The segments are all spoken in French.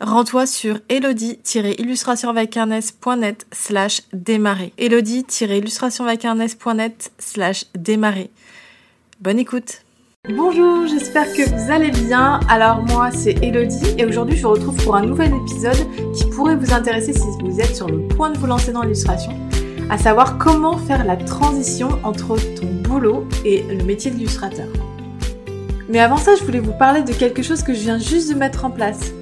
rends-toi sur elodie-illustrationvacarnes.net slash démarrer. elodie-illustrationvacarnes.net slash démarrer. Bonne écoute Bonjour, j'espère que vous allez bien. Alors moi c'est Elodie et aujourd'hui je vous retrouve pour un nouvel épisode qui pourrait vous intéresser si vous êtes sur le point de vous lancer dans l'illustration, à savoir comment faire la transition entre ton boulot et le métier d'illustrateur. Mais avant ça, je voulais vous parler de quelque chose que je viens juste de mettre en place.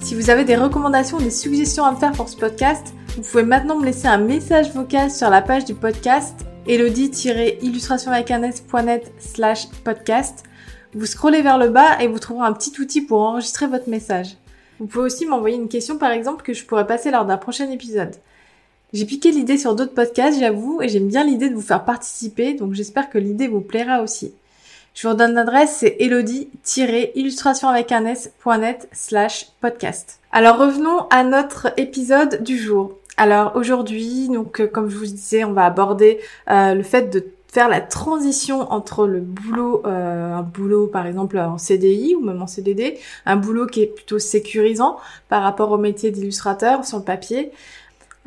Si vous avez des recommandations ou des suggestions à me faire pour ce podcast, vous pouvez maintenant me laisser un message vocal sur la page du podcast elodie-illustrationvacarnes.net slash podcast. Vous scrollez vers le bas et vous trouverez un petit outil pour enregistrer votre message. Vous pouvez aussi m'envoyer une question par exemple que je pourrais passer lors d'un prochain épisode. J'ai piqué l'idée sur d'autres podcasts, j'avoue, et j'aime bien l'idée de vous faire participer, donc j'espère que l'idée vous plaira aussi. Je vous redonne l'adresse, c'est elodie-illustration avec un s.net slash podcast. Alors revenons à notre épisode du jour. Alors aujourd'hui, donc euh, comme je vous disais, on va aborder euh, le fait de faire la transition entre le boulot, euh, un boulot par exemple en CDI ou même en CDD, un boulot qui est plutôt sécurisant par rapport au métier d'illustrateur sur le papier.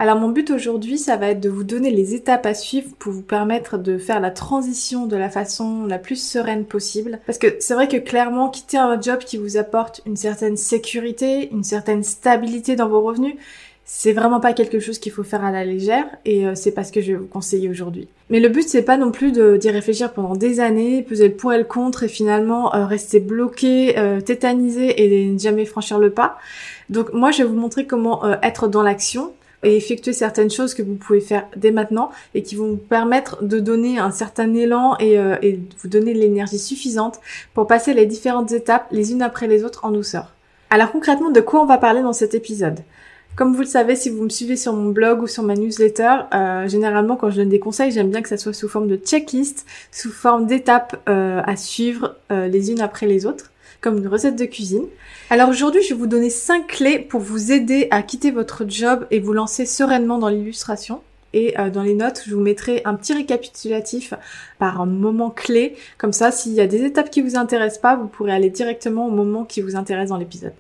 Alors mon but aujourd'hui, ça va être de vous donner les étapes à suivre pour vous permettre de faire la transition de la façon la plus sereine possible. Parce que c'est vrai que clairement, quitter un job qui vous apporte une certaine sécurité, une certaine stabilité dans vos revenus, c'est vraiment pas quelque chose qu'il faut faire à la légère et euh, c'est pas ce que je vais vous conseiller aujourd'hui. Mais le but c'est pas non plus d'y réfléchir pendant des années, peser le pour et le contre et finalement euh, rester bloqué, euh, tétanisé et ne jamais franchir le pas. Donc moi je vais vous montrer comment être dans l'action et effectuer certaines choses que vous pouvez faire dès maintenant et qui vont vous permettre de donner un certain élan et, et vous donner l'énergie suffisante pour passer les différentes étapes les unes après les autres en douceur. Alors concrètement de quoi on va parler dans cet épisode? Comme vous le savez, si vous me suivez sur mon blog ou sur ma newsletter, euh, généralement quand je donne des conseils, j'aime bien que ça soit sous forme de checklist, sous forme d'étapes euh, à suivre euh, les unes après les autres, comme une recette de cuisine. Alors aujourd'hui, je vais vous donner 5 clés pour vous aider à quitter votre job et vous lancer sereinement dans l'illustration. Et dans les notes, je vous mettrai un petit récapitulatif par un moment clé. Comme ça, s'il y a des étapes qui vous intéressent pas, vous pourrez aller directement au moment qui vous intéresse dans l'épisode.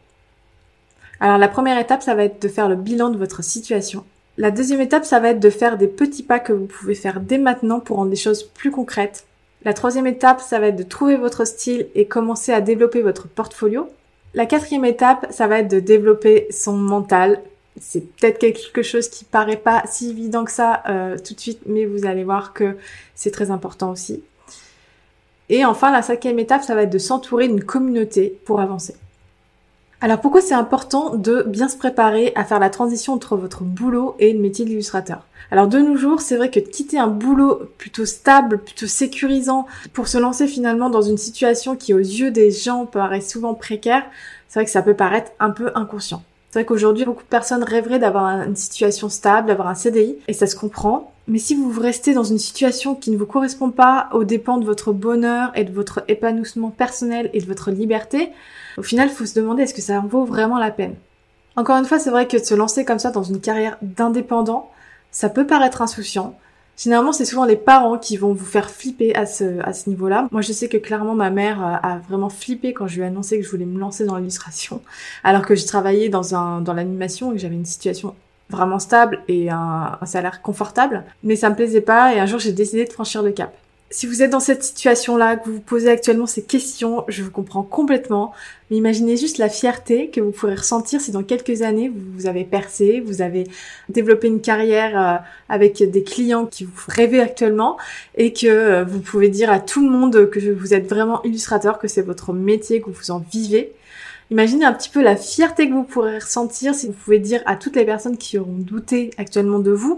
Alors la première étape, ça va être de faire le bilan de votre situation. La deuxième étape, ça va être de faire des petits pas que vous pouvez faire dès maintenant pour rendre les choses plus concrètes. La troisième étape, ça va être de trouver votre style et commencer à développer votre portfolio. La quatrième étape, ça va être de développer son mental. C'est peut-être quelque chose qui paraît pas si évident que ça euh, tout de suite, mais vous allez voir que c'est très important aussi. Et enfin, la cinquième étape, ça va être de s'entourer d'une communauté pour avancer. Alors pourquoi c'est important de bien se préparer à faire la transition entre votre boulot et le métier d'illustrateur? Alors de nos jours, c'est vrai que quitter un boulot plutôt stable, plutôt sécurisant, pour se lancer finalement dans une situation qui aux yeux des gens paraît souvent précaire, c'est vrai que ça peut paraître un peu inconscient. C'est vrai qu'aujourd'hui, beaucoup de personnes rêveraient d'avoir une situation stable, d'avoir un CDI, et ça se comprend. Mais si vous restez dans une situation qui ne vous correspond pas aux dépens de votre bonheur et de votre épanouissement personnel et de votre liberté, au final, il faut se demander est-ce que ça en vaut vraiment la peine? Encore une fois, c'est vrai que de se lancer comme ça dans une carrière d'indépendant, ça peut paraître insouciant. Généralement, c'est souvent les parents qui vont vous faire flipper à ce, niveau-là. Moi, je sais que clairement, ma mère a vraiment flippé quand je lui ai annoncé que je voulais me lancer dans l'illustration, alors que dans un, dans l'animation et que j'avais une situation vraiment stable et un, un, salaire confortable. Mais ça me plaisait pas et un jour, j'ai décidé de franchir le cap. Si vous êtes dans cette situation-là, que vous vous posez actuellement ces questions, je vous comprends complètement. Mais imaginez juste la fierté que vous pourrez ressentir si dans quelques années vous avez percé, vous avez développé une carrière euh, avec des clients qui vous rêvez actuellement et que euh, vous pouvez dire à tout le monde que vous êtes vraiment illustrateur, que c'est votre métier, que vous en vivez. Imaginez un petit peu la fierté que vous pourrez ressentir si vous pouvez dire à toutes les personnes qui auront douté actuellement de vous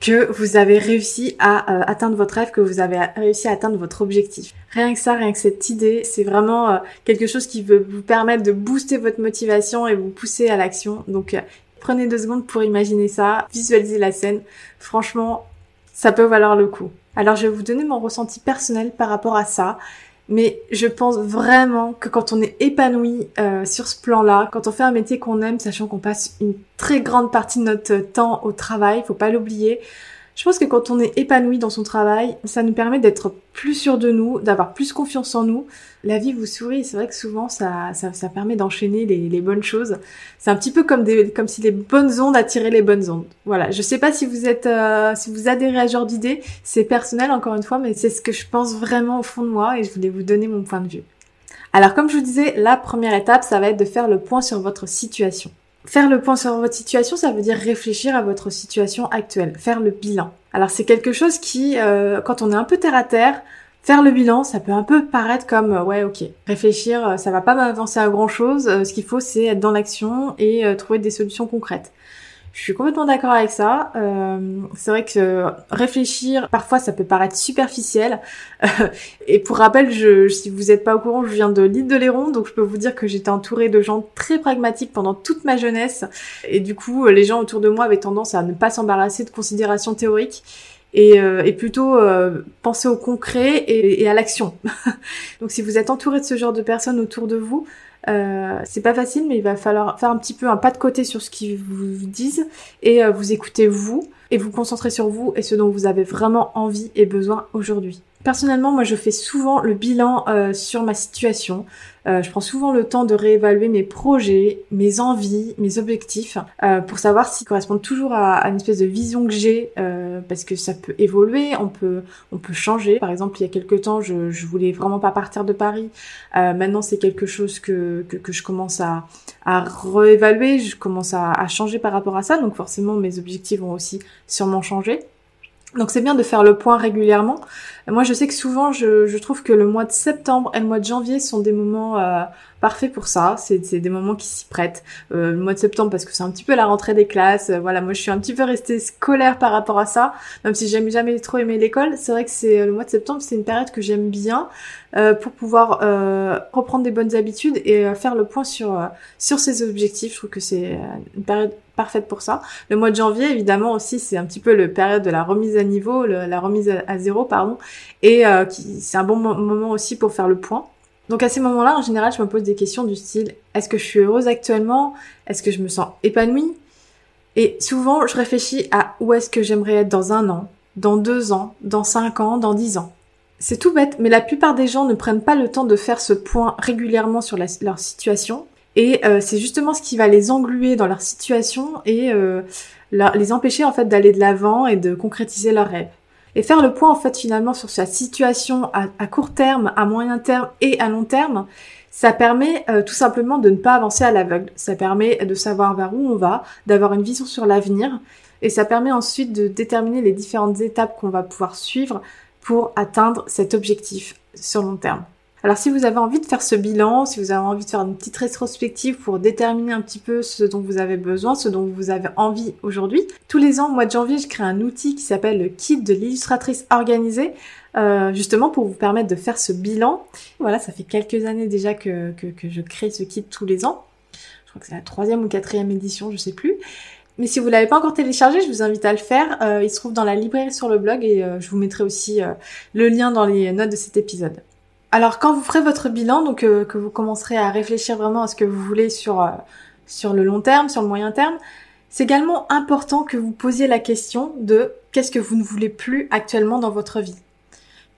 que vous avez réussi à euh, atteindre votre rêve, que vous avez réussi à atteindre votre objectif. Rien que ça, rien que cette idée, c'est vraiment euh, quelque chose qui veut vous permettre de booster votre motivation et vous pousser à l'action. Donc euh, prenez deux secondes pour imaginer ça, visualiser la scène. Franchement, ça peut valoir le coup. Alors je vais vous donner mon ressenti personnel par rapport à ça. Mais je pense vraiment que quand on est épanoui euh, sur ce plan-là, quand on fait un métier qu'on aime, sachant qu'on passe une très grande partie de notre temps au travail, faut pas l'oublier, je pense que quand on est épanoui dans son travail, ça nous permet d'être plus sûr de nous, d'avoir plus confiance en nous. La vie vous sourit, c'est vrai que souvent ça, ça, permet d'enchaîner les, les, bonnes choses. C'est un petit peu comme des, comme si les bonnes ondes attiraient les bonnes ondes. Voilà. Je sais pas si vous êtes, euh, si vous adhérez à ce genre d'idée. C'est personnel encore une fois, mais c'est ce que je pense vraiment au fond de moi et je voulais vous donner mon point de vue. Alors comme je vous disais, la première étape, ça va être de faire le point sur votre situation. Faire le point sur votre situation, ça veut dire réfléchir à votre situation actuelle, faire le bilan. Alors c'est quelque chose qui, euh, quand on est un peu terre à terre, faire le bilan, ça peut un peu paraître comme euh, ouais ok, réfléchir, euh, ça va pas m'avancer à grand chose. ce qu'il faut, c'est être dans l'action et trouver des solutions concrètes. Je suis complètement d'accord avec ça. Euh, c'est vrai que réfléchir, parfois, ça peut paraître superficiel. et pour rappel, je, si vous n'êtes pas au courant, je viens de l'île de Léron, donc je peux vous dire que j'étais entourée de gens très pragmatiques pendant toute ma jeunesse. Et du coup, les gens autour de moi avaient tendance à ne pas s'embarrasser de considérations théoriques. Et, euh, et, plutôt euh, penser au concret et, et à l'action. Donc si vous êtes entouré de ce genre de personnes autour de vous, euh, c'est pas facile, mais il va falloir faire un petit peu un pas de côté sur ce qu'ils vous disent et euh, vous écoutez vous et vous concentrer sur vous et ce dont vous avez vraiment envie et besoin aujourd'hui. Personnellement, moi, je fais souvent le bilan euh, sur ma situation. Euh, je prends souvent le temps de réévaluer mes projets, mes envies, mes objectifs, euh, pour savoir s'ils correspondent toujours à, une espèce de vision que j'ai, parce que ça peut évoluer, on peut, on peut changer. Par exemple, il y a quelques temps, je, je voulais vraiment pas partir de Paris. maintenant, c'est quelque chose que, que, que, je commence à, à réévaluer, je commence à, à changer par rapport à ça. Donc forcément, mes objectifs vont aussi sûrement changer. Donc c'est bien de faire le point régulièrement. Moi je sais que souvent je, trouve que le mois de septembre et le mois de janvier sont des moments euh, parfaits pour ça. C'est des moments qui s'y prêtent. Euh, le mois de septembre parce que c'est un petit peu la rentrée des classes. Euh, voilà, moi je suis un petit peu restée scolaire par rapport à ça. Même si j'aime jamais trop aimé l'école, c'est vrai que c'est le mois de septembre, c'est une période que j'aime bien pour pouvoir reprendre des bonnes habitudes et faire le point sur sur ses objectifs. Je trouve que c'est une période parfaite pour ça. Le mois de janvier, évidemment aussi, c'est un petit peu le période de la remise à niveau, la remise à, zéro, pardon, et euh, c'est un bon moment aussi pour faire le point. Donc à ces moments-là, en général, je me pose des questions du style est-ce que je suis heureuse actuellement? Est-ce que je me sens épanouie? Et souvent, je réfléchis à où est-ce que j'aimerais être dans un an, dans deux ans, dans cinq ans, dans dix ans. C'est tout bête, mais la plupart des gens ne prennent pas le temps de faire ce point régulièrement sur leur situation et euh, c'est justement ce qui va les engluer dans leur situation et euh, les empêcher en fait d'aller de l'avant et de concrétiser leurs rêves. Et faire le point en fait finalement sur sa situation à, court terme, à moyen terme et à long terme, ça permet euh, tout simplement de ne pas avancer à l'aveugle. Ça permet de savoir vers où on va, d'avoir une vision sur l'avenir et ça permet ensuite de déterminer les différentes étapes qu'on va pouvoir suivre pour atteindre cet objectif sur long terme. Alors si vous avez envie de faire ce bilan, si vous avez envie de faire une petite rétrospective pour déterminer un petit peu ce dont vous avez besoin, ce dont vous avez envie aujourd'hui, tous les ans, au mois de janvier, je crée un outil qui s'appelle le kit de l'illustratrice organisée, euh, justement pour vous permettre de faire ce bilan. Voilà, ça fait quelques années déjà que, que, je crée ce kit tous les ans. Je crois que c'est la troisième ou quatrième édition, je sais plus. Mais si vous l'avez pas encore téléchargé, je vous invite à le faire. Euh, il se trouve dans la librairie sur le blog et euh, je vous mettrai aussi le lien dans les notes de cet épisode. Alors quand vous ferez votre bilan, donc euh, que vous commencerez à réfléchir vraiment à ce que vous voulez sur, euh, sur le long terme, sur le moyen terme, c'est également important que vous posiez la question de qu'est-ce que vous ne voulez plus actuellement dans votre vie?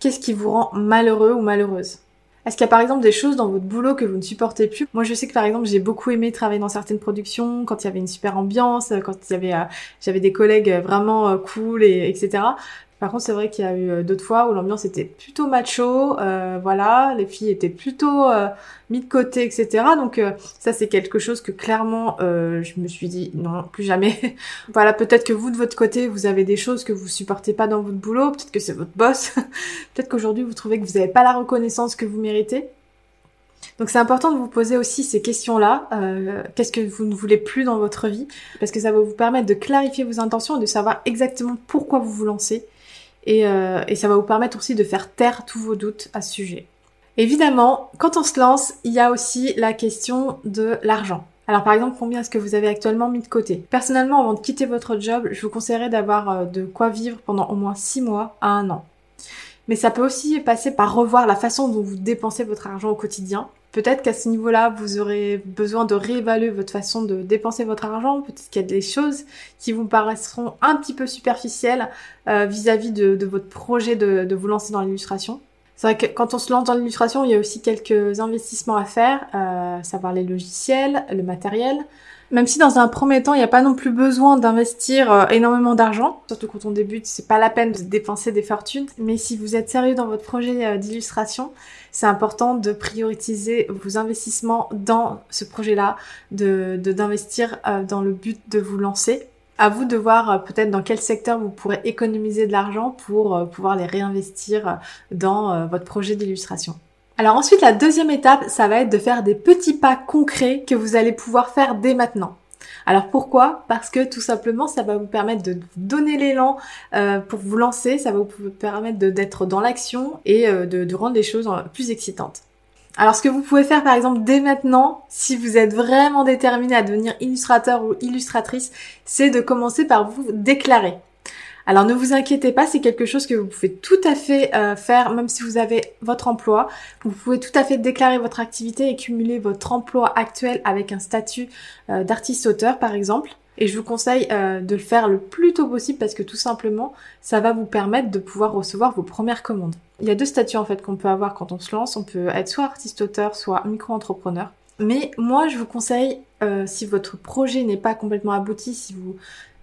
Qu'est-ce qui vous rend malheureux ou malheureuse? Est-ce qu'il y a par exemple des choses dans votre boulot que vous ne supportez plus? Moi, je sais que par exemple, j'ai beaucoup aimé travailler dans certaines productions quand il y avait une super ambiance, quand il y avait, euh, j'avais des collègues vraiment cool et etc. Par contre, c'est vrai qu'il y a eu d'autres fois où l'ambiance était plutôt macho, voilà, les filles étaient plutôt mis de côté, etc. Donc ça, c'est quelque chose que clairement, je me suis dit non, plus jamais. voilà, peut-être que vous de votre côté, vous avez des choses que vous supportez pas dans votre boulot, peut-être que c'est votre boss, peut-être qu'aujourd'hui vous trouvez que vous n'avez pas la reconnaissance que vous méritez. Donc c'est important de vous poser aussi ces questions-là. Euh, Qu'est-ce que vous ne voulez plus dans votre vie? Parce que ça va vous permettre de clarifier vos intentions et de savoir exactement pourquoi vous vous lancez. Et, euh, et ça va vous permettre aussi de faire taire tous vos doutes à ce sujet. Évidemment, quand on se lance, il y a aussi la question de l'argent. Alors par exemple, combien est-ce que vous avez actuellement mis de côté? Personnellement, avant de quitter votre job, je vous conseillerais d'avoir euh, de quoi vivre pendant au moins 6 mois à un an. Mais ça peut aussi passer par revoir la façon dont vous dépensez votre argent au quotidien Peut-être qu'à ce niveau-là, vous aurez besoin de réévaluer votre façon de dépenser votre argent. Peut-être qu'il y a des choses qui vous paraîtront un petit peu superficielles euh, vis-à-vis de, votre projet de, vous lancer dans l'illustration. C'est vrai que quand on se lance dans l'illustration, il y a aussi quelques investissements à faire, euh, savoir les logiciels, le matériel. Même si dans un premier temps, il n'y a pas non plus besoin d'investir euh, énormément d'argent, surtout quand on débute, c'est pas la peine de dépenser des fortunes. Mais si vous êtes sérieux dans votre projet euh, d'illustration, c'est important de prioriser vos investissements dans ce projet-là, d'investir euh, dans le but de vous lancer. À vous de voir peut-être dans quel secteur vous pourrez économiser de l'argent pour pouvoir les réinvestir dans votre projet d'illustration. Alors ensuite, la deuxième étape, ça va être de faire des petits pas concrets que vous allez pouvoir faire dès maintenant. Alors pourquoi? Parce que tout simplement, ça va vous permettre de donner l'élan euh, pour vous lancer, ça va vous permettre d'être dans l'action et euh, de, de rendre les choses plus excitantes. Alors ce que vous pouvez faire par exemple dès maintenant, si vous êtes vraiment déterminé à devenir illustrateur ou illustratrice, c'est de commencer par vous déclarer. Alors ne vous inquiétez pas, c'est quelque chose que vous pouvez tout à fait euh, faire même si vous avez votre emploi. Vous pouvez tout à fait déclarer votre activité et cumuler votre emploi actuel avec un statut euh, d'artiste-auteur par exemple. Et je vous conseille euh, de le faire le plus tôt possible parce que tout simplement, ça va vous permettre de pouvoir recevoir vos premières commandes. Il y a deux statuts en fait qu'on peut avoir quand on se lance. On peut être soit artiste-auteur, soit micro-entrepreneur. Mais moi, je vous conseille, si votre projet n'est pas complètement abouti, si vous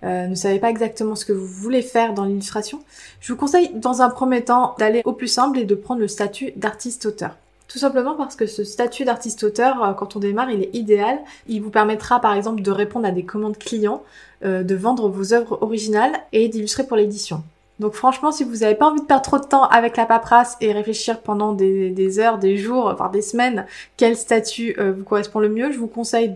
euh, ne savez pas exactement ce que vous voulez faire dans l'illustration, je vous conseille dans un premier temps d'aller au plus simple et de prendre le statut d'artiste-auteur. Tout simplement parce que ce statut d'artiste-auteur, euh, quand on démarre, il est idéal. Il vous permettra par exemple de répondre à des commandes clients, euh, de vendre vos œuvres originales et d'illustrer pour l'édition. Donc franchement, si vous n'avez pas envie de perdre trop de temps avec la paperasse et réfléchir pendant des, heures, des jours, voire des semaines, quel statut euh, vous correspond le mieux, je vous conseille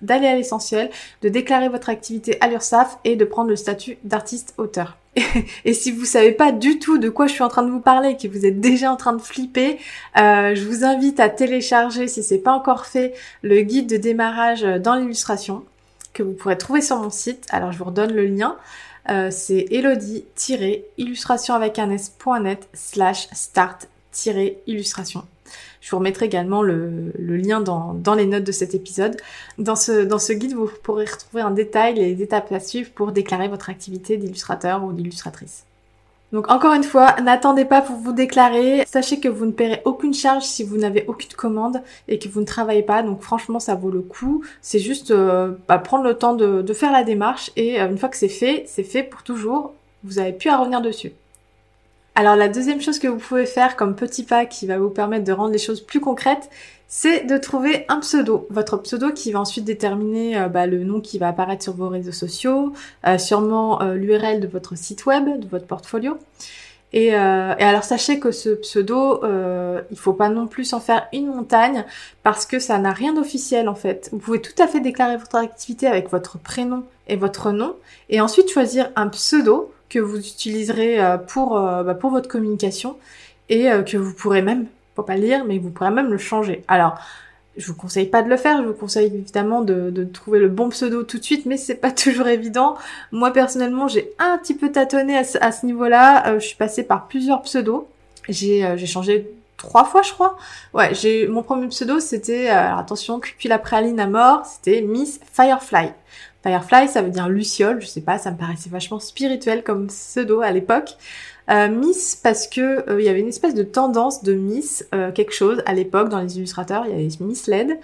d'aller à l'essentiel, de déclarer votre activité à l'URSSAF et de prendre le statut d'artiste-auteur. Et si vous savez pas du tout de quoi je suis en train de vous parler et que vous êtes déjà en train de flipper, euh, je vous invite à télécharger, si c'est pas encore fait, le guide de démarrage dans l'illustration que vous pourrez trouver sur mon site. Alors je vous redonne le lien. Euh, c'est elodie-illustration avec un s.net slash start-illustration. Je vous remettrai également le, lien dans, les notes de cet épisode. Dans ce, dans ce guide, vous pourrez retrouver en détail les étapes à suivre pour déclarer votre activité d'illustrateur ou d'illustratrice. Donc encore une fois, n'attendez pas pour vous déclarer. Sachez que vous ne paierez aucune charge si vous n'avez aucune commande et que vous ne travaillez pas. Donc franchement, ça vaut le coup. C'est juste euh, bah, prendre le temps de, faire la démarche et euh, une fois que c'est fait, c'est fait pour toujours. Vous n'avez plus à revenir dessus. Alors la deuxième chose que vous pouvez faire comme petit pas qui va vous permettre de rendre les choses plus concrètes, c'est de trouver un pseudo. Votre pseudo qui va ensuite déterminer euh, bah, le nom qui va apparaître sur vos réseaux sociaux, euh, sûrement euh, l'URL de votre site web, de votre portfolio. Et, alors sachez que ce pseudo, il faut pas non plus en faire une montagne parce que ça n'a rien d'officiel en fait. Vous pouvez tout à fait déclarer votre activité avec votre prénom et votre nom et ensuite choisir un pseudo que vous utiliserez euh, pour, euh, bah, pour votre communication et euh, que vous pourrez même, faut pas le lire, mais vous pourrez même le changer. Alors, je vous conseille pas de le faire, je vous conseille évidemment de, trouver le bon pseudo tout de suite, mais c'est pas toujours évident. Moi personnellement, j'ai un petit peu tâtonné à ce, niveau-là. je suis passée par plusieurs pseudos. J'ai changé trois fois, je crois. Ouais, j'ai mon premier pseudo, c'était alors attention, puis la praline à mort, c'était Miss Firefly. Firefly, ça veut dire luciole, je sais pas, ça me paraissait vachement spirituel comme pseudo à l'époque. Euh, Miss parce que euh, il y avait une espèce de tendance de Miss euh, quelque chose à l'époque dans les illustrateurs, il y avait Miss LED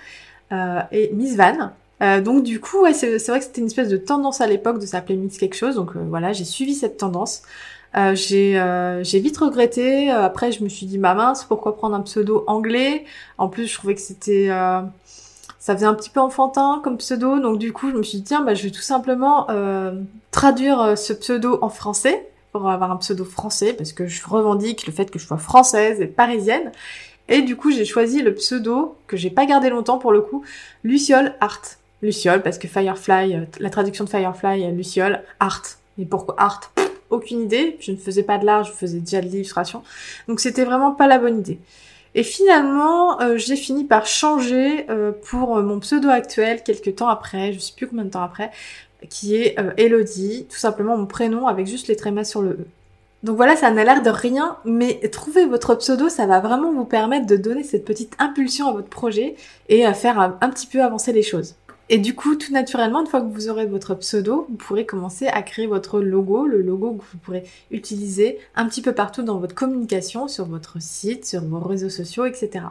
et Miss Van. donc du coup, ouais, c'est vrai que c'était une espèce de tendance à l'époque de s'appeler Miss quelque chose. Donc voilà, j'ai suivi cette tendance. Euh, j'ai euh, j'ai vite regretté. Après, je me suis dit, ma mince, pourquoi prendre un pseudo anglais? En plus, je trouvais que c'était ça faisait un petit peu enfantin comme pseudo, donc du coup, je me suis dit, tiens, bah, je vais tout simplement traduire ce pseudo en français pour avoir un pseudo français parce que je revendique le fait que je sois française et parisienne. Et du coup, j'ai choisi le pseudo que j'ai pas gardé longtemps pour le coup, Luciole Art. Luciole parce que Firefly, la traduction de Firefly, Luciole Art. Et pourquoi Art aucune idée. Je ne faisais pas de l'art, je faisais déjà de l'illustration. Donc c'était vraiment pas la bonne idée. Et finalement, euh, j'ai fini par changer euh, pour mon pseudo actuel quelques temps après, je sais plus combien de temps après, qui est euh, Elodie, tout simplement mon prénom avec juste les trémas sur le E. Donc voilà, ça n'a l'air de rien, mais trouver votre pseudo, ça va vraiment vous permettre de donner cette petite impulsion à votre projet et à faire un petit peu avancer les choses. Et du coup, tout naturellement, une fois que vous aurez votre pseudo, vous pourrez commencer à créer votre logo, le logo que vous pourrez utiliser un petit peu partout dans votre communication, sur votre site, sur vos réseaux sociaux, etc.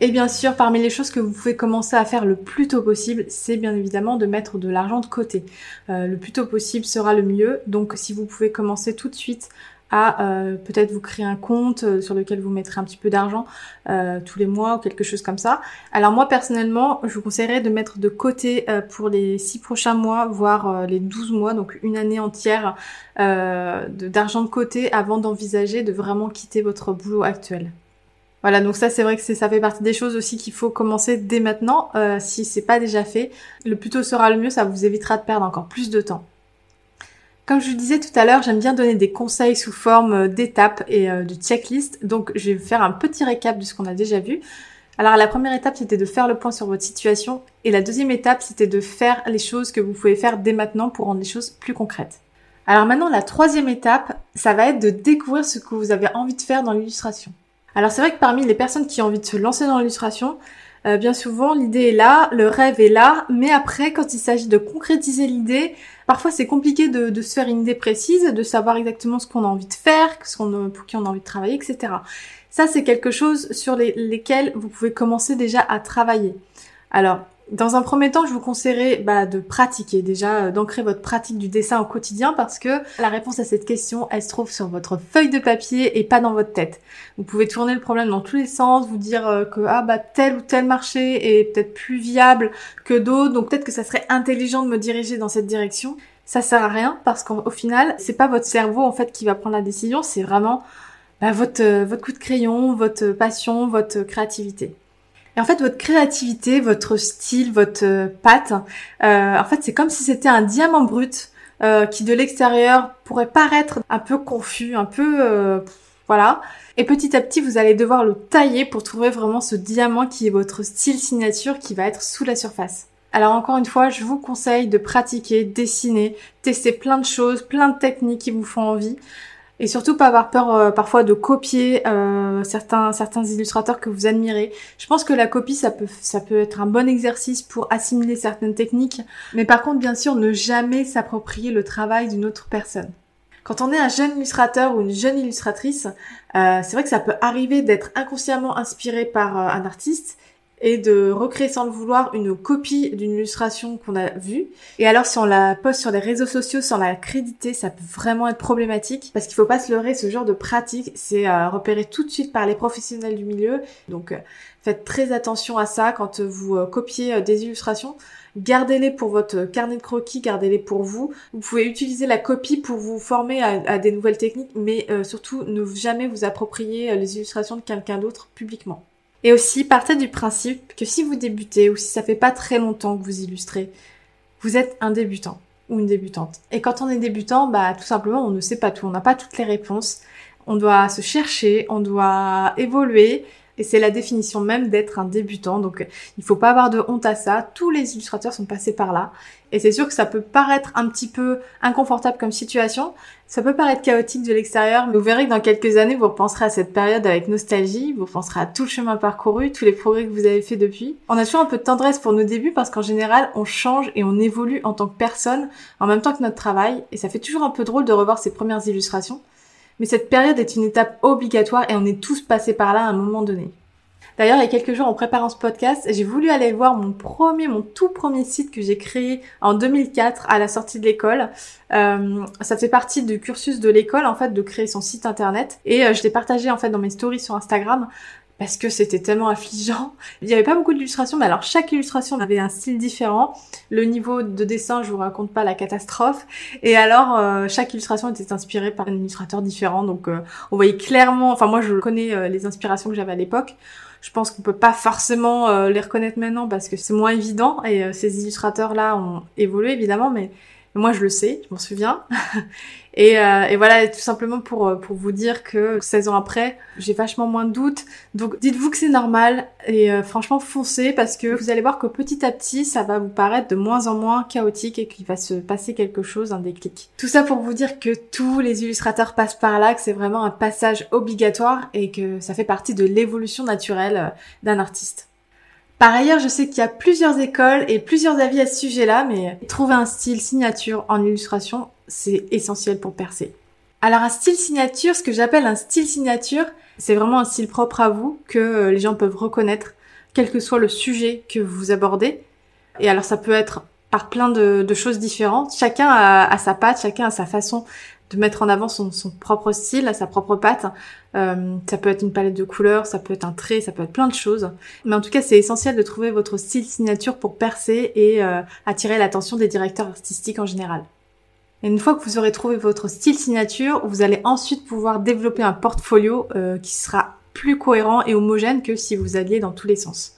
Et bien sûr, parmi les choses que vous pouvez commencer à faire le plus tôt possible, c'est bien évidemment de mettre de l'argent de côté. Euh, le plus tôt possible sera le mieux. Donc si vous pouvez commencer tout de suite à euh, peut-être vous créer un compte euh, sur lequel vous mettrez un petit peu d'argent euh, tous les mois ou quelque chose comme ça. Alors moi personnellement, je vous conseillerais de mettre de côté pour les six prochains mois, voire les 12 mois, donc une année entière d'argent de, côté avant d'envisager de vraiment quitter votre boulot actuel. Voilà, donc ça c'est vrai que ça fait partie des choses aussi qu'il faut commencer dès maintenant. si c'est pas déjà fait, le plus tôt sera le mieux, ça vous évitera de perdre encore plus de temps. Comme je vous disais tout à l'heure, j'aime bien donner des conseils sous forme euh, d'étapes et euh, de checklist. Donc je vais faire un petit récap de ce qu'on a déjà vu. Alors la première étape, c'était de faire le point sur votre situation. Et la deuxième étape, c'était de faire les choses que vous pouvez faire dès maintenant pour rendre les choses plus concrètes. Alors maintenant, la troisième étape, ça va être de découvrir ce que vous avez envie de faire dans l'illustration. Alors c'est vrai que parmi les personnes qui ont envie de se lancer dans l'illustration, euh, bien souvent, l'idée est là, le rêve est là, mais après, quand il s'agit de concrétiser l'idée, parfois c'est compliqué de, se faire une idée précise, de savoir exactement ce qu'on a envie de faire, ce qu'on, pour qui on a envie de travailler, etc. Ça, c'est quelque chose sur les, lesquels vous pouvez commencer déjà à travailler. Alors, dans un premier temps, je vous conseillerais bah, de pratiquer déjà, euh, d'ancrer votre pratique du dessin au quotidien parce que la réponse à cette question, elle se trouve sur votre feuille de papier et pas dans votre tête. Vous pouvez tourner le problème dans tous les sens, vous dire euh, que ah bah tel ou tel marché est peut-être plus viable que d'autres, donc peut-être que ça serait intelligent de me diriger dans cette direction. Ça sert à rien parce qu'au final, c'est pas votre cerveau en fait qui va prendre la décision, c'est vraiment bah, votre euh, votre coup de crayon, votre passion, votre créativité. Et en fait, votre créativité, votre style, votre euh, patte, euh, en fait, c'est comme si c'était un diamant brut euh, qui de l'extérieur pourrait paraître un peu confus, un peu voilà. Et petit à petit, vous allez devoir le tailler pour trouver vraiment ce diamant qui est votre style signature qui va être sous la surface. Alors encore une fois, je vous conseille de pratiquer, dessiner, tester plein de choses, plein de techniques qui vous font envie. Et surtout pas avoir peur euh, parfois de copier euh, certains certains illustrateurs que vous admirez. Je pense que la copie ça peut ça peut être un bon exercice pour assimiler certaines techniques, mais par contre bien sûr ne jamais s'approprier le travail d'une autre personne. Quand on est un jeune illustrateur ou une jeune illustratrice, euh, c'est vrai que ça peut arriver d'être inconsciemment inspiré par un artiste et de recréer sans le vouloir une copie d'une illustration qu'on a vue. Et alors si on la poste sur les réseaux sociaux sans la créditer, ça peut vraiment être problématique parce qu'il faut pas se leurrer, ce genre de pratique, c'est euh, repéré tout de suite par les professionnels du milieu. Donc euh, faites très attention à ça quand vous euh, copiez des illustrations. Gardez-les pour votre carnet de croquis, gardez-les pour vous. Vous pouvez utiliser la copie pour vous former à, des nouvelles techniques, mais surtout ne jamais vous approprier les illustrations de quelqu'un d'autre publiquement. Et aussi, partez du principe que si vous débutez ou si ça fait pas très longtemps que vous illustrez, vous êtes un débutant ou une débutante. Et quand on est débutant, bah tout simplement, on ne sait pas tout, on n'a pas toutes les réponses. On doit se chercher, on doit évoluer, et c'est la définition même d'être un débutant. Donc il faut pas avoir de honte à ça. Tous les illustrateurs sont passés par là. Et c'est sûr que ça peut paraître un petit peu inconfortable comme situation. Ça peut paraître chaotique de l'extérieur, mais vous verrez que dans quelques années, vous repenserez à cette période avec nostalgie, vous penserez à tout le chemin parcouru, tous les progrès que vous avez fait depuis. On a toujours un peu de tendresse pour nos débuts parce qu'en général, on change et on évolue en tant que personne en même temps que notre travail. Et ça fait toujours un peu drôle de revoir ces premières illustrations. Mais cette période est une étape obligatoire et on est tous passés par là à un moment donné. D'ailleurs, il y a quelques jours en préparant ce podcast, j'ai voulu aller voir mon premier, mon tout premier site que j'ai créé en 2004 à la sortie de l'école. Euh, ça fait partie du cursus de l'école en fait de créer son site internet et euh, je l'ai partagé en fait dans mes stories sur Instagram parce que c'était tellement affligeant. Il n'y avait pas beaucoup d'illustrations, mais alors chaque illustration avait un style différent. Le niveau de dessin, je vous raconte pas la catastrophe. Et alors, euh, chaque illustration était inspirée par un illustrateur différent. Donc, euh, on voyait clairement, enfin moi je connais euh, les inspirations que j'avais à l'époque. Je pense qu'on peut pas forcément les reconnaître maintenant parce que c'est moins évident et ces illustrateurs-là ont évolué évidemment, mais moi, je le sais, je m'en souviens. et, euh, et, voilà, tout simplement pour, euh, pour vous dire que 16 ans après, j'ai vachement moins de doutes. Donc, dites-vous que c'est normal et euh, franchement, foncez parce que vous allez voir que petit à petit, ça va vous paraître de moins en moins chaotique et qu'il va se passer quelque chose, un déclic. Tout ça pour vous dire que tous les illustrateurs passent par là, que c'est vraiment un passage obligatoire et que ça fait partie de l'évolution naturelle d'un artiste. Par ailleurs, je sais qu'il y a plusieurs écoles et plusieurs avis à ce sujet-là, mais trouver un style signature en illustration, c'est essentiel pour percer. Alors un style signature, ce que j'appelle un style signature, c'est vraiment un style propre à vous que euh, les gens peuvent reconnaître, quel que soit le sujet que vous abordez. Et alors ça peut être par plein de, choses différentes. Chacun a, a, sa patte, chacun a sa façon de mettre en avant son, son propre style, sa propre patte. Euh, ça peut être une palette de couleurs, ça peut être un trait, ça peut être plein de choses. Mais en tout cas, c'est essentiel de trouver votre style signature pour percer et euh, attirer l'attention des directeurs artistiques en général. Et une fois que vous aurez trouvé votre style signature, vous allez ensuite pouvoir développer un portfolio euh, qui sera plus cohérent et homogène que si vous alliez dans tous les sens.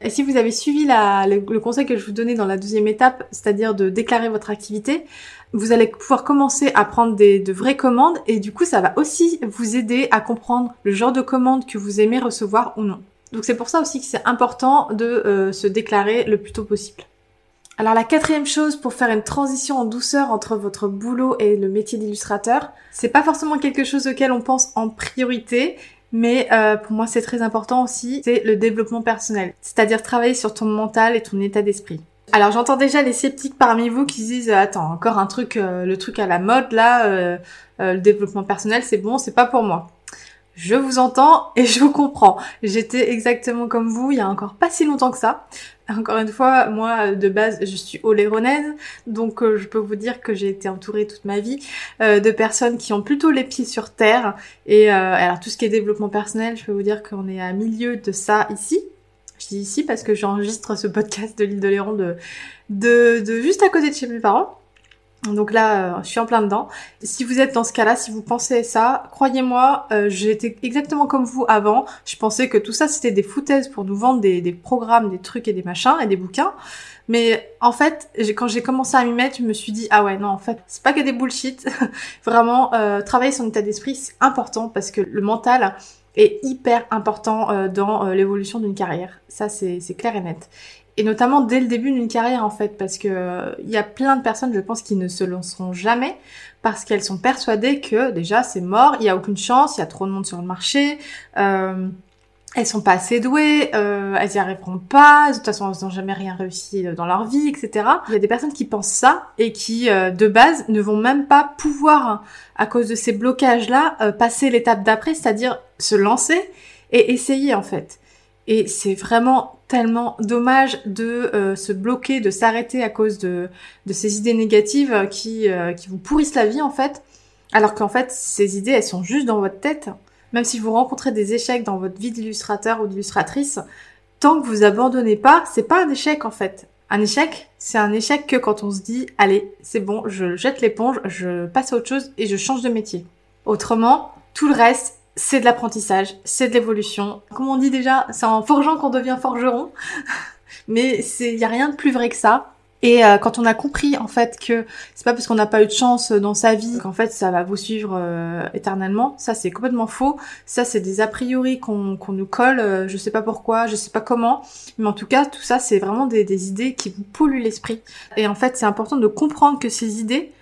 Et si vous avez suivi le, conseil que je vous donnais dans la deuxième étape, c'est-à-dire de déclarer votre activité, vous allez pouvoir commencer à prendre des, de vraies commandes et du coup ça va aussi vous aider à comprendre le genre de commandes que vous aimez recevoir ou non. Donc c'est pour ça aussi que c'est important de euh, se déclarer le plus tôt possible. Alors la quatrième chose pour faire une transition en douceur entre votre boulot et le métier d'illustrateur, c'est pas forcément quelque chose auquel on pense en priorité, mais euh, pour moi c'est très important aussi, c'est le développement personnel, c'est-à-dire travailler sur ton mental et ton état d'esprit. Alors j'entends déjà les sceptiques parmi vous qui se disent attends encore un truc, euh, le truc à la mode là, euh, le développement personnel c'est bon, c'est pas pour moi. Je vous entends et je vous comprends. J'étais exactement comme vous il y a encore pas si longtemps que ça. Encore une fois, moi de base je suis oléronaise, donc euh, je peux vous dire que j'ai été entourée toute ma vie euh, de personnes qui ont plutôt les pieds sur terre. Et euh, alors tout ce qui est développement personnel, je peux vous dire qu'on est à milieu de ça ici. Je dis ici parce que j'enregistre ce podcast de l'île de Léron de, de, de juste à côté de chez mes parents. Donc là, euh, je suis en plein dedans. Si vous êtes dans ce cas-là, si vous pensez ça, croyez-moi, euh, j'étais exactement comme vous avant. Je pensais que tout ça, c'était des foutaises pour nous vendre des, programmes, des trucs et des machins et des bouquins. Mais en fait, quand j'ai commencé à m'y mettre, je me suis dit, ah ouais, non, en fait, c'est pas que des bullshit. Vraiment, euh, travailler son état d'esprit, c'est important parce que le mental est hyper important dans l'évolution d'une carrière. Ça, c'est clair et net et notamment dès le début d'une carrière en fait parce que il y a plein de personnes je pense qui ne se lanceront jamais parce qu'elles sont persuadées que déjà c'est mort, il y a aucune chance, il y a trop de monde sur le marché, euh, elles sont pas assez douées, euh, elles y arriveront pas, de toute façon elles n'ont jamais rien réussi dans leur vie, etc. Il y a des personnes qui pensent ça et qui euh, de base ne vont même pas pouvoir à cause de ces blocages là euh, passer l'étape d'après, c'est-à-dire se lancer et essayer en fait. Et c'est vraiment tellement dommage de euh, se bloquer, de s'arrêter à cause de, ces idées négatives qui, euh, qui vous pourrissent la vie en fait. Alors qu'en fait, ces idées, elles sont juste dans votre tête. Même si vous rencontrez des échecs dans votre vie d'illustrateur ou d'illustratrice, tant que vous abandonnez pas, c'est pas un échec en fait. Un échec, c'est un échec que quand on se dit, allez, c'est bon, je jette l'éponge, je passe à autre chose et je change de métier. Autrement, tout le reste, c'est de l'apprentissage, c'est de l'évolution. Comme on dit déjà, c'est en forgeant qu'on devient forgeron. Mais c'est, y a rien de plus vrai que ça. Et euh, quand on a compris en fait que c'est pas parce qu'on n'a pas eu de chance dans sa vie qu'en fait ça va vous suivre euh, éternellement, ça c'est complètement faux. Ça c'est des a priori qu'on qu'on nous colle, euh, je sais pas pourquoi, je sais pas comment, mais en tout cas tout ça c'est vraiment des, des idées qui vous polluent l'esprit. Et en fait c'est important de comprendre que ces idées,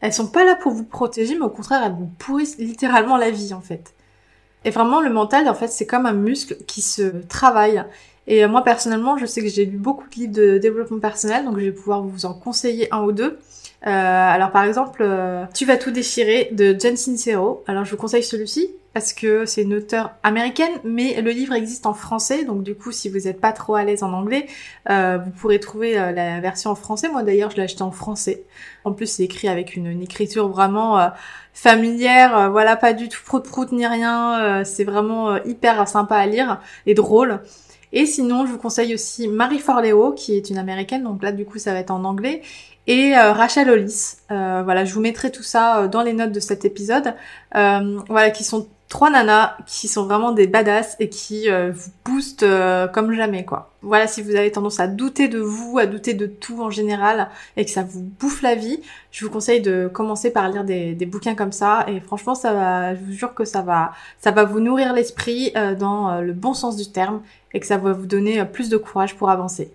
elles sont pas là pour vous protéger, mais au contraire elles vous pourrissent littéralement la vie en fait. Et vraiment, le mental, en fait, c'est comme un muscle qui se travaille. Et moi, personnellement, je sais que j'ai lu beaucoup de livres de développement personnel, donc je vais pouvoir vous en conseiller un ou deux. Euh, alors par exemple, euh, Tu vas tout déchirer de Jen Sincero. Alors je vous conseille celui-ci. Parce que c'est une auteure américaine, mais le livre existe en français, donc du coup, si vous n'êtes pas trop à l'aise en anglais, euh, vous pourrez trouver euh, la version en français. Moi d'ailleurs, je l'ai acheté en français. En plus, c'est écrit avec une, écriture vraiment euh, familière, voilà, pas du tout prout-prout ni rien. c'est vraiment hyper sympa à lire et drôle. Et sinon, je vous conseille aussi Marie Forleo, qui est une américaine, donc là du coup ça va être en anglais, et Rachel Hollis. voilà, je vous mettrai tout ça dans les notes de cet épisode. voilà, qui sont trois nanas qui sont vraiment des badass et qui euh, vous boostent euh, comme jamais quoi. Voilà, si vous avez tendance à douter de vous, à douter de tout en général et que ça vous bouffe la vie, je vous conseille de commencer par lire des, bouquins comme ça et franchement ça va, je vous jure que ça va, ça va vous nourrir l'esprit euh, dans le bon sens du terme et que ça va vous donner plus de courage pour avancer.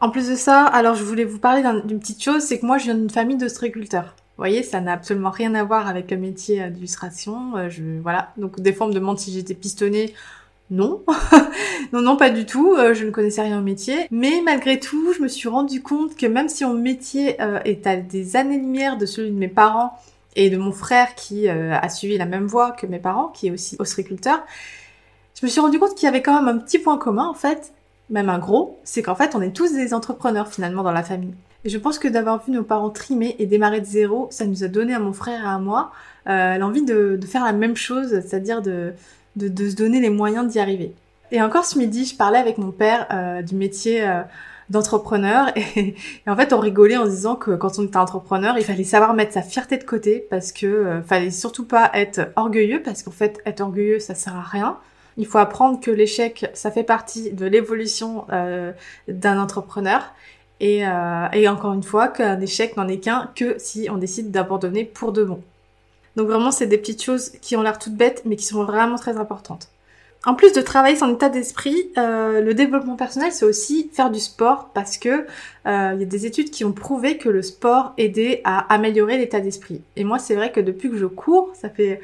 En plus de ça, alors je voulais vous parler d'une petite chose, c'est que moi je viens d'une famille d'ostriculteurs. Voyez, ça n'a absolument rien à voir avec le métier euh, d'illustration. Euh, je, voilà. Donc des fois on me demande si j'étais pistonnée. Non, non, non, pas du tout. Euh, je ne connaissais rien au métier. Mais malgré tout, je me suis rendu compte que même si mon métier est à des années-lumière de celui de mes parents et de mon frère qui a suivi la même voie que mes parents, qui est aussi ostréiculteur, je me suis rendu compte qu'il y avait quand même un petit point commun en fait, même un gros, c'est qu'en fait on est tous des entrepreneurs finalement dans la famille. Et je pense que d'avoir vu nos parents trimer et démarrer de zéro, ça nous a donné à mon frère et à moi euh, l'envie de, de, faire la même chose, c'est-à-dire de, de, de, se donner les moyens d'y arriver. Et encore ce midi, je parlais avec mon père euh, du métier euh, d'entrepreneur et, en fait on rigolait en disant que quand on était entrepreneur, il fallait savoir mettre sa fierté de côté parce que euh, fallait surtout pas être orgueilleux parce qu'en fait être orgueilleux ça sert à rien. Il faut apprendre que l'échec, ça fait partie de l'évolution euh, d'un entrepreneur et, euh, et encore une fois, qu'un échec n'en est qu'un que si on décide d'abandonner pour de bon. Donc vraiment, c'est des petites choses qui ont l'air toutes bêtes, mais qui sont vraiment très importantes. En plus de travailler son état d'esprit, euh, le développement personnel, c'est aussi faire du sport parce que euh, il y a des études qui ont prouvé que le sport aidait à améliorer l'état d'esprit. Et moi, c'est vrai que depuis que je cours, ça fait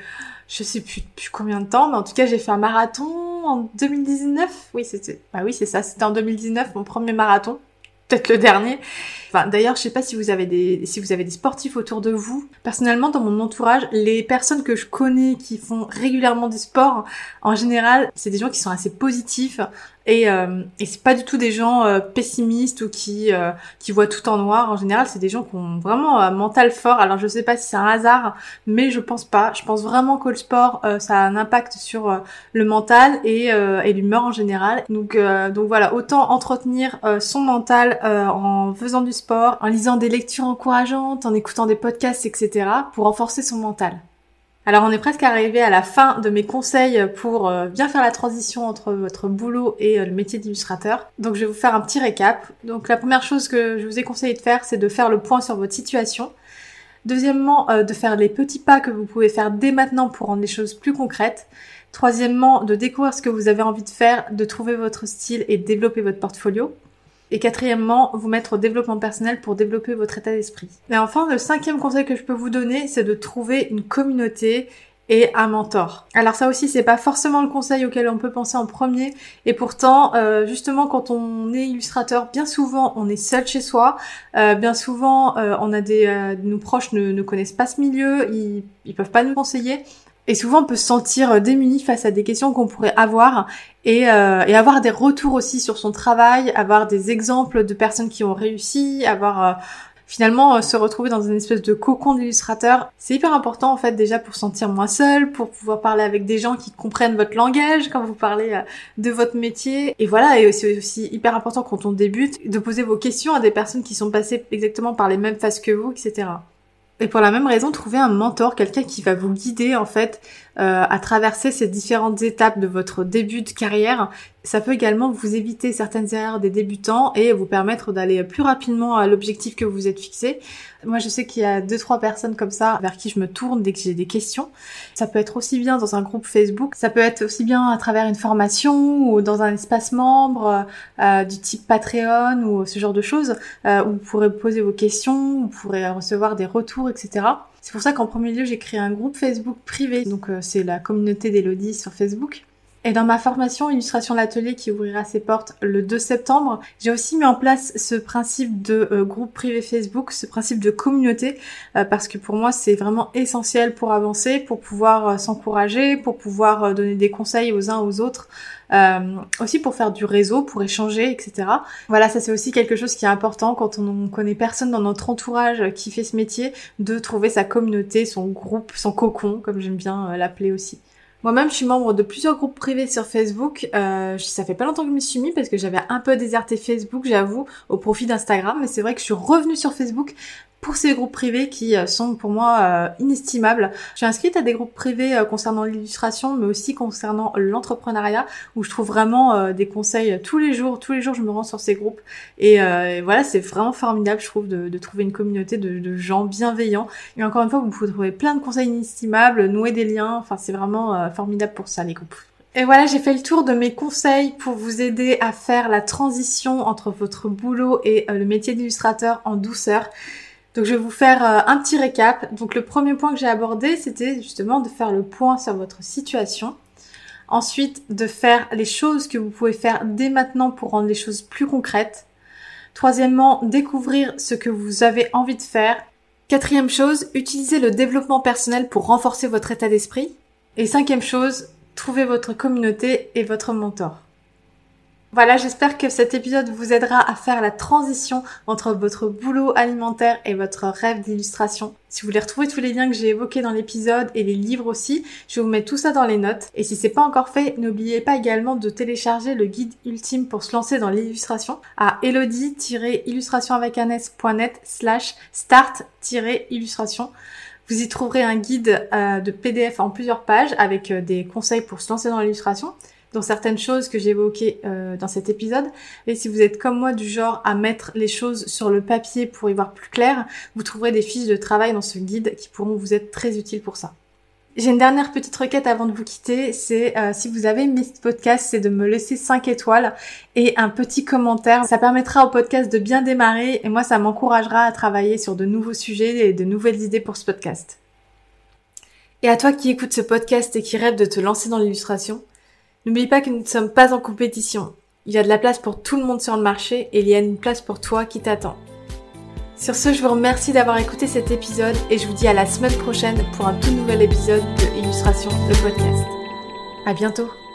je sais plus depuis combien de temps, mais en tout cas, j'ai fait un marathon en 2019. Oui, c'était bah oui, c'est ça, c'était en 2019 mon premier marathon peut-être le dernier. Enfin, d'ailleurs, je sais pas si vous avez des si vous avez des sportifs autour de vous. Personnellement, dans mon entourage, les personnes que je connais qui font régulièrement du sport, en général, c'est des gens qui sont assez positifs, et, euh, et c'est pas du tout des gens euh, pessimistes ou qui euh, qui voient tout en noir. En général, c'est des gens qui ont vraiment un mental fort. Alors je sais pas si c'est un hasard, mais je pense pas. Je pense vraiment que le sport ça a un impact sur le mental et, et l'humeur en général. Donc donc voilà, autant entretenir son mental en faisant du sport, en lisant des lectures encourageantes, en écoutant des podcasts, etc. pour renforcer son mental. Alors on est presque arrivé à la fin de mes conseils pour euh, bien faire la transition entre votre boulot et euh, le métier d'illustrateur. Donc je vais vous faire un petit récap. Donc la première chose que je vous ai conseillé de faire, c'est de faire le point sur votre situation. Deuxièmement, euh, de faire les petits pas que vous pouvez faire dès maintenant pour rendre les choses plus concrètes. Troisièmement, de découvrir ce que vous avez envie de faire, de trouver votre style et de développer votre portfolio. Et quatrièmement, vous mettre au développement personnel pour développer votre état d'esprit. Et enfin, le cinquième conseil que je peux vous donner, c'est de trouver une communauté et un mentor. Alors ça aussi, c'est pas forcément le conseil auquel on peut penser en premier. Et pourtant, euh, justement, quand on est illustrateur, bien souvent, on est seul chez soi. Euh, bien souvent, euh, on a des, nos proches ne, connaissent pas ce milieu, ils, ils peuvent pas nous conseiller. Et souvent, on peut se sentir euh, démuni face à des questions qu'on pourrait avoir et, euh, et, avoir des retours aussi sur son travail, avoir des exemples de personnes qui ont réussi, avoir euh, finalement se retrouver dans une espèce de cocon d'illustrateur. C'est hyper important en fait déjà pour se sentir moins seul, pour pouvoir parler avec des gens qui comprennent votre langage quand vous parlez de votre métier. Et voilà, et c'est aussi hyper important quand on débute de poser vos questions à des personnes qui sont passées exactement par les mêmes phases que vous, etc. Et pour la même raison, trouver un mentor, quelqu'un qui va vous guider en fait à traverser ces différentes étapes de votre début de carrière. Ça peut également vous éviter certaines erreurs des débutants et vous permettre d'aller plus rapidement à l'objectif que vous êtes fixé. Moi, je sais qu'il y a deux trois personnes comme ça vers qui je me tourne dès que j'ai des questions. Ça peut être aussi bien dans un groupe Facebook, ça peut être aussi bien à travers une formation ou dans un espace membre euh, du type Patreon ou ce genre de choses euh, où vous pourrez poser vos questions, vous pourrez recevoir des retours, etc. C'est pour ça qu'en premier lieu, j'ai créé un groupe Facebook privé. Donc, euh, c'est la communauté d'Elodie sur Facebook. Et dans ma formation illustration l'atelier qui ouvrira ses portes le 2 septembre, j'ai aussi mis en place ce principe de euh, groupe privé Facebook, ce principe de communauté, euh, parce que pour moi c'est vraiment essentiel pour avancer, pour pouvoir euh, s'encourager, pour pouvoir donner des conseils aux uns aux autres, aussi pour faire du réseau, pour échanger, etc. Voilà, ça c'est aussi quelque chose qui est important quand on ne connaît personne dans notre entourage qui fait ce métier, de trouver sa communauté, son groupe, son cocon, comme j'aime bien l'appeler aussi. Moi-même, je suis membre de plusieurs groupes privés sur Facebook. Euh, ça fait pas longtemps que je me suis mis parce que j'avais un peu déserté Facebook, j'avoue, au profit d'Instagram. Mais c'est vrai que je suis revenue sur Facebook pour ces groupes privés qui euh, sont pour moi euh, inestimables. Je suis inscrite à des groupes privés euh, concernant l'illustration, mais aussi concernant l'entrepreneuriat, où je trouve vraiment des conseils tous les jours. Tous les jours, je me rends sur ces groupes. Et, voilà, c'est vraiment formidable, je trouve, de, trouver une communauté de, gens bienveillants. Et encore une fois, vous pouvez trouver plein de conseils inestimables, nouer des liens. Enfin, c'est vraiment formidable pour ça, les groupes. Et voilà, j'ai fait le tour de mes conseils pour vous aider à faire la transition entre votre boulot et le métier d'illustrateur en douceur. Donc je vais vous faire euh, un petit récap. Donc le premier point que j'ai abordé, c'était justement de faire le point sur votre situation. Ensuite, de faire les choses que vous pouvez faire dès maintenant pour rendre les choses plus concrètes. Troisièmement, découvrir ce que vous avez envie de faire. Quatrième chose, utiliser le développement personnel pour renforcer votre état d'esprit. Et cinquième chose, trouver votre communauté et votre mentor. Voilà, j'espère que cet épisode vous aidera à faire la transition entre votre boulot alimentaire et votre rêve d'illustration. Si vous voulez retrouver tous les liens que j'ai évoqués dans l'épisode et les livres aussi, je vous mettre tout ça dans les notes. Et si c'est pas encore fait, n'oubliez pas également de télécharger le guide ultime pour se lancer dans l'illustration à elodie-illustration-avec-un-s.net slash start-illustration. Vous y trouverez un guide euh, de PDF en plusieurs pages avec euh, des conseils pour se lancer dans l'illustration dans certaines choses que j'ai évoquées euh, dans cet épisode. Et si vous êtes comme moi du genre à mettre les choses sur le papier pour y voir plus clair, vous trouverez des fiches de travail dans ce guide qui pourront vous être très utiles pour ça. J'ai une dernière petite requête avant de vous quitter, c'est euh, si vous avez aimé ce podcast, c'est de me laisser 5 étoiles et un petit commentaire. Ça permettra au podcast de bien démarrer et moi ça m'encouragera à travailler sur de nouveaux sujets et de nouvelles idées pour ce podcast. Et à toi qui écoutes ce podcast et qui rêve de te lancer dans l'illustration, N'oublie pas que nous ne sommes pas en compétition. Il y a de la place pour tout le monde sur le marché et il y a une place pour toi qui t'attend. Sur ce, je vous remercie d'avoir écouté cet épisode et je vous dis à la semaine prochaine pour un tout nouvel épisode de Illustration, le podcast. À bientôt!